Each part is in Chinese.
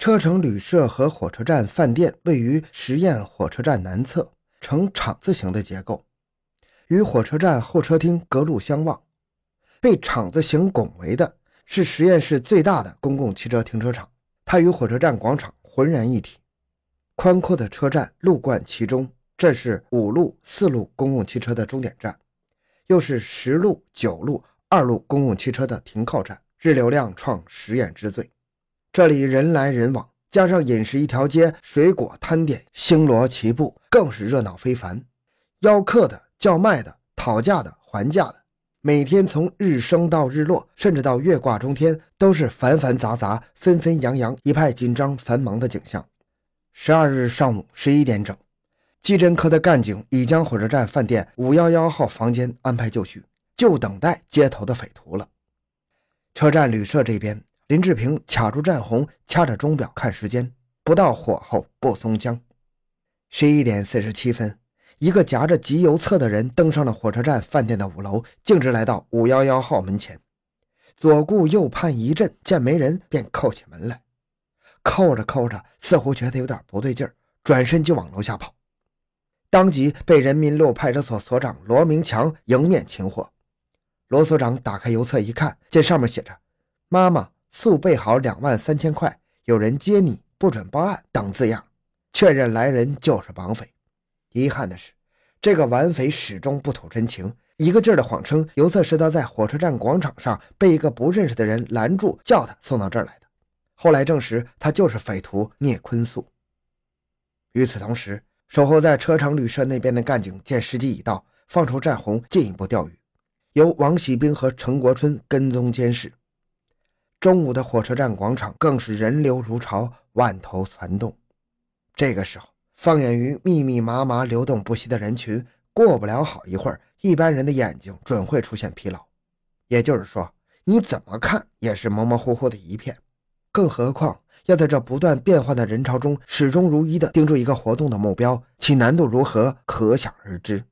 车城旅社和火车站饭店位于实验火车站南侧，呈厂字形的结构，与火车站候车厅隔路相望。被厂字形拱围的是实验室最大的公共汽车停车场，它与火车站广场浑然一体。宽阔的车站路贯其中，这是五路、四路公共汽车的终点站，又是十路、九路、二路公共汽车的停靠站，日流量创实验之最。这里人来人往，加上饮食一条街，水果摊点星罗棋布，更是热闹非凡。邀客的、叫卖的、讨价的、还价的。每天从日升到日落，甚至到月挂中天，都是繁繁杂杂、纷纷扬扬，一派紧张繁忙的景象。十二日上午十一点整，技侦科的干警已将火车站饭店五幺幺号房间安排就绪，就等待接头的匪徒了。车站旅社这边，林志平卡住战红，掐着钟表看时间，不到火候不松枪。十一点四十七分。一个夹着集邮册的人登上了火车站饭店的五楼，径直来到五幺幺号门前，左顾右盼一阵，见没人，便扣起门来。扣着扣着，似乎觉得有点不对劲儿，转身就往楼下跑，当即被人民路派出所所长罗明强迎面擒获。罗所长打开邮册一看，见上面写着“妈妈速备好两万三千块，有人接你，不准报案”等字样，确认来人就是绑匪。遗憾的是，这个顽匪始终不吐真情，一个劲儿的谎称邮册是他在火车站广场上被一个不认识的人拦住，叫他送到这儿来的。后来证实，他就是匪徒聂坤素。与此同时，守候在车城旅社那边的干警见时机已到，放出战红进一步钓鱼，由王喜兵和程国春跟踪监视。中午的火车站广场更是人流如潮，万头攒动。这个时候。放眼于密密麻麻、流动不息的人群，过不了好一会儿，一般人的眼睛准会出现疲劳。也就是说，你怎么看也是模模糊糊的一片。更何况要在这不断变换的人潮中，始终如一地盯住一个活动的目标，其难度如何，可想而知。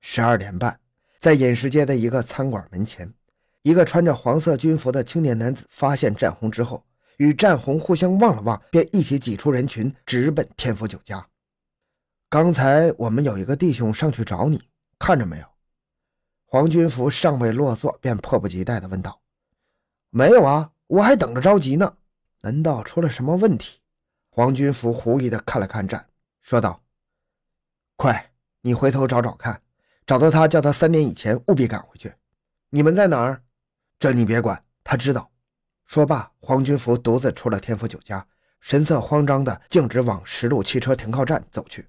十二点半，在饮食街的一个餐馆门前，一个穿着黄色军服的青年男子发现战红之后。与战红互相望了望，便一起挤出人群，直奔天福酒家。刚才我们有一个弟兄上去找你，看着没有？黄军福尚未落座，便迫不及待地问道：“没有啊，我还等着着急呢。难道出了什么问题？”黄军福狐疑地看了看战，说道：“快，你回头找找看，找到他，叫他三点以前务必赶回去。你们在哪儿？这你别管，他知道。”说罢，黄军福独自出了天府酒家，神色慌张的径直往十路汽车停靠站走去。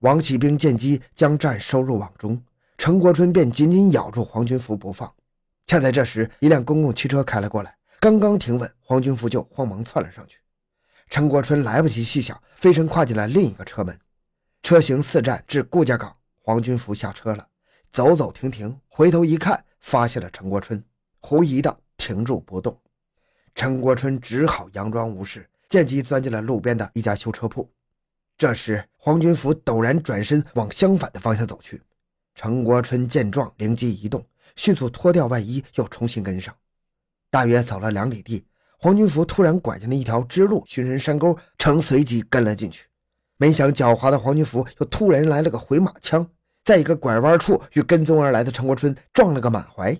王启兵见机，将战收入网中，程国春便紧紧咬住黄军福不放。恰在这时，一辆公共汽车开了过来，刚刚停稳，黄军福就慌忙窜了上去。程国春来不及细想，飞身跨进了另一个车门。车行四站至顾家港，黄军福下车了，走走停停，回头一看，发现了程国春，狐疑的停住不动。陈国春只好佯装无事，见机钻进了路边的一家修车铺。这时，黄军福陡然转身往相反的方向走去。陈国春见状，灵机一动，迅速脱掉外衣，又重新跟上。大约走了两里地，黄军福突然拐进了一条支路，寻人山沟，程随即跟了进去。没想狡猾的黄军福又突然来了个回马枪，在一个拐弯处与跟踪而来的陈国春撞了个满怀。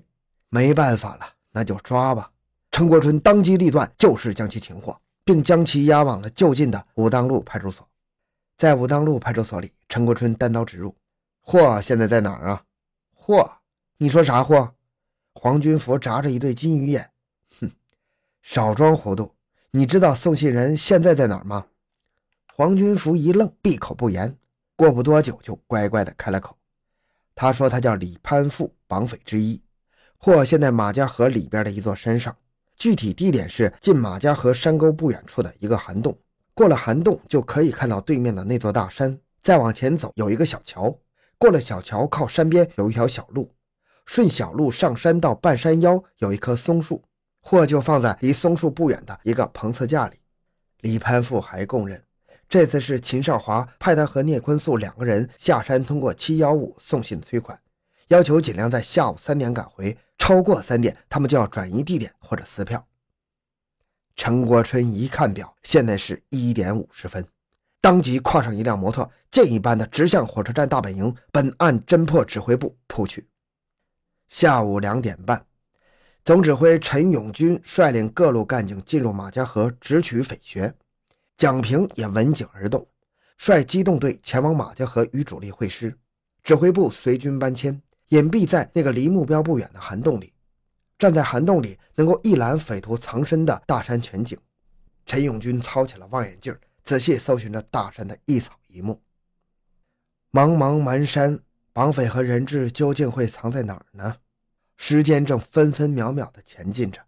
没办法了，那就抓吧。陈国春当机立断，就是将其擒获，并将其押往了就近的武当路派出所。在武当路派出所里，陈国春单刀直入：“货现在在哪儿啊？”“货？你说啥货？”黄军福眨着一对金鱼眼：“哼，少装糊涂！你知道送信人现在在哪儿吗？”黄军福一愣，闭口不言。过不多久，就乖乖地开了口：“他说他叫李攀富，绑匪之一，货现在马家河里边的一座山上。”具体地点是近马家河山沟不远处的一个涵洞，过了涵洞就可以看到对面的那座大山。再往前走有一个小桥，过了小桥靠山边有一条小路，顺小路上山到半山腰有一棵松树，货就放在离松树不远的一个棚次架里。李攀富还供认，这次是秦少华派他和聂坤素两个人下山，通过七幺五送信催款，要求尽量在下午三点赶回。超过三点，他们就要转移地点或者撕票。陈国春一看表，现在是一点五十分，当即跨上一辆摩托，箭一般的直向火车站大本营本案侦破指挥部扑去。下午两点半，总指挥陈永军率领各路干警进入马家河直取匪穴，蒋平也闻警而动，率机动队前往马家河与主力会师。指挥部随军搬迁，隐蔽在那个离目标不远的涵洞里。站在涵洞里，能够一览匪徒藏身的大山全景。陈永军操起了望远镜，仔细搜寻着大山的一草一木。茫茫蛮山，绑匪和人质究竟会藏在哪儿呢？时间正分分秒秒地前进着，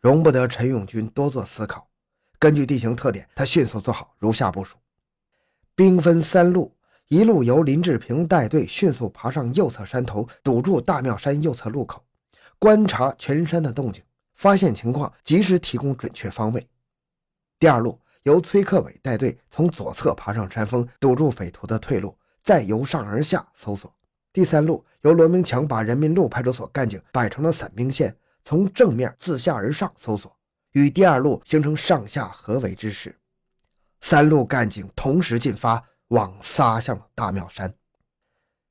容不得陈永军多做思考。根据地形特点，他迅速做好如下部署：兵分三路。一路由林志平带队迅速爬上右侧山头，堵住大庙山右侧路口，观察全山的动静，发现情况及时提供准确方位。第二路由崔克伟带队从左侧爬上山峰，堵住匪徒的退路，再由上而下搜索。第三路由罗明强把人民路派出所干警摆成了伞兵线，从正面自下而上搜索，与第二路形成上下合围之势。三路干警同时进发。网撒向了大庙山。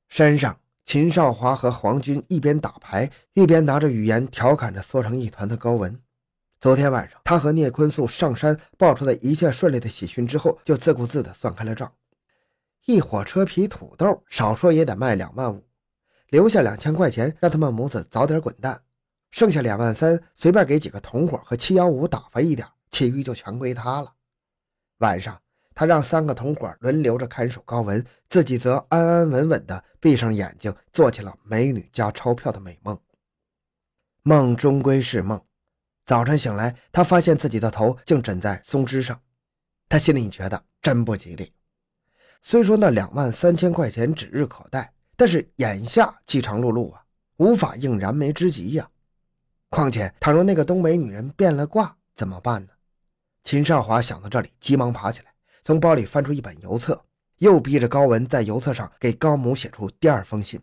山上，秦少华和黄军一边打牌，一边拿着语言调侃着缩成一团的高文。昨天晚上，他和聂坤素上山报出的一切顺利的喜讯之后，就自顾自地算开了账：一火车皮土豆，少说也得卖两万五，留下两千块钱让他们母子早点滚蛋，剩下两万三随便给几个同伙和七幺五打发一点，其余就全归他了。晚上。他让三个同伙轮流着看守高文，自己则安安稳稳地闭上眼睛，做起了美女加钞票的美梦。梦终归是梦。早晨醒来，他发现自己的头竟枕在松枝上，他心里觉得真不吉利。虽说那两万三千块钱指日可待，但是眼下饥肠辘辘啊，无法应燃眉之急呀。况且，倘若那个东北女人变了卦，怎么办呢？秦少华想到这里，急忙爬起来。从包里翻出一本邮册，又逼着高文在邮册上给高母写出第二封信，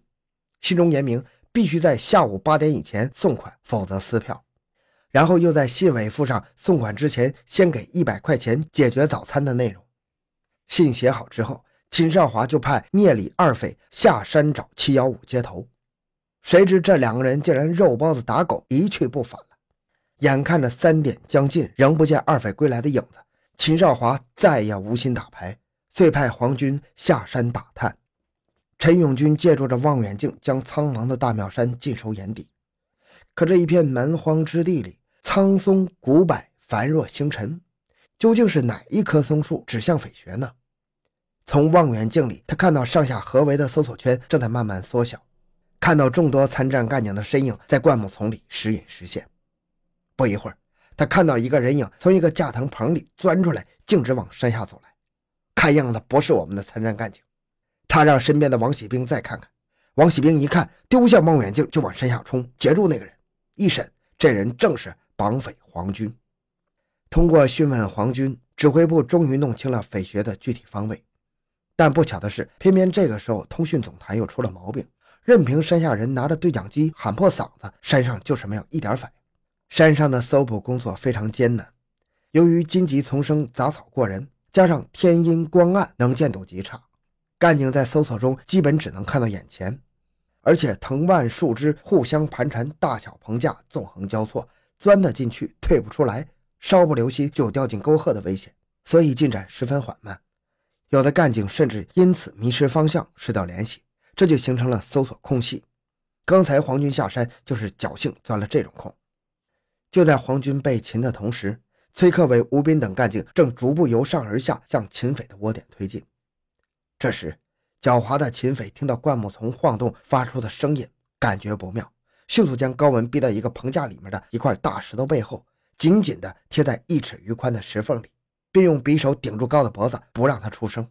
信中言明必须在下午八点以前送款，否则撕票。然后又在信尾附上送款之前先给一百块钱解决早餐的内容。信写好之后，秦少华就派聂里二匪下山找七幺五接头，谁知这两个人竟然肉包子打狗，一去不返了。眼看着三点将近，仍不见二匪归来的影子。秦少华再也无心打牌，遂派黄军下山打探。陈永军借助着望远镜，将苍茫的大庙山尽收眼底。可这一片蛮荒之地里，苍松古柏繁若星辰，究竟是哪一棵松树指向匪穴呢？从望远镜里，他看到上下合围的搜索圈正在慢慢缩小，看到众多参战干警的身影在灌木丛里时隐时现。不一会儿。他看到一个人影从一个架藤棚里钻出来，径直往山下走来。看样子不是我们的参战干警。他让身边的王喜兵再看看。王喜兵一看，丢下望远镜就往山下冲，截住那个人。一审，这人正是绑匪黄军。通过讯问黄军，指挥部终于弄清了匪穴的具体方位。但不巧的是，偏偏这个时候通讯总台又出了毛病，任凭山下人拿着对讲机喊破嗓子，山上就是没有一点反应。山上的搜捕工作非常艰难，由于荆棘丛生、杂草过人，加上天阴光暗，能见度极差，干警在搜索中基本只能看到眼前，而且藤蔓树枝互相盘缠，大小棚架纵横交错，钻得进去，退不出来，稍不留心就掉进沟壑的危险，所以进展十分缓慢。有的干警甚至因此迷失方向，失掉联系，这就形成了搜索空隙。刚才黄军下山就是侥幸钻了这种空。就在皇军被擒的同时，崔克伟、吴斌等干警正逐步由上而下向秦匪的窝点推进。这时，狡猾的秦匪听到灌木丛晃动发出的声音，感觉不妙，迅速将高文逼到一个棚架里面的一块大石头背后，紧紧地贴在一尺余宽的石缝里，并用匕首顶住高的脖子，不让他出声。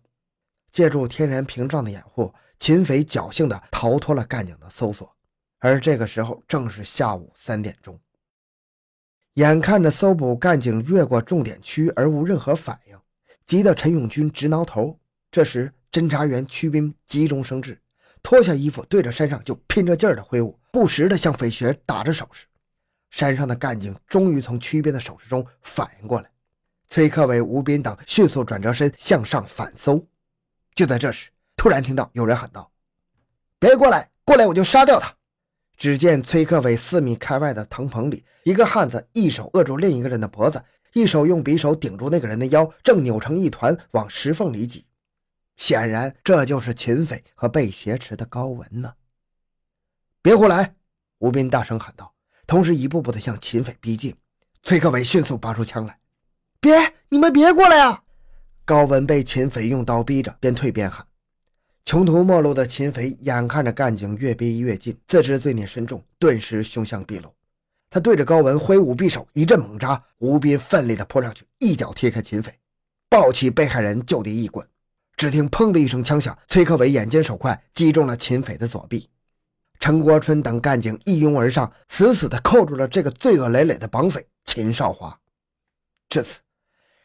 借助天然屏障的掩护，秦匪侥幸地逃脱了干警的搜索。而这个时候正是下午三点钟。眼看着搜捕干警越过重点区而无任何反应，急得陈永军直挠头。这时，侦查员屈兵急中生智，脱下衣服对着山上就拼着劲儿的挥舞，不时的向匪穴打着手势。山上的干警终于从区边的手势中反应过来，崔克伟、吴斌等迅速转折身向上反搜。就在这时，突然听到有人喊道：“别过来，过来我就杀掉他！”只见崔克伟四米开外的藤棚里，一个汉子一手扼住另一个人的脖子，一手用匕首顶住那个人的腰，正扭成一团往石缝里挤。显然，这就是秦匪和被挟持的高文呢。别胡来！吴斌大声喊道，同时一步步的向秦匪逼近。崔克伟迅速拔出枪来：“别，你们别过来啊！”高文被秦匪用刀逼着，边退边喊。穷途末路的秦匪眼看着干警越逼越近，自知罪孽深重，顿时凶相毕露。他对着高文挥舞匕首，一阵猛扎。吴斌奋力地扑上去，一脚踢开秦匪，抱起被害人就地一滚。只听“砰”的一声枪响，崔克伟眼尖手快，击中了秦匪的左臂。陈国春等干警一拥而上，死死地扣住了这个罪恶累累的绑匪秦少华。至此，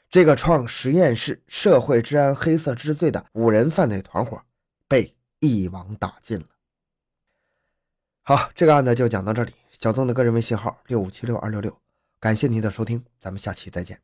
这个创实验室社会治安黑色之最的五人犯罪团伙。被一网打尽了。好，这个案子就讲到这里。小东的个人微信号六五七六二六六，感谢您的收听，咱们下期再见。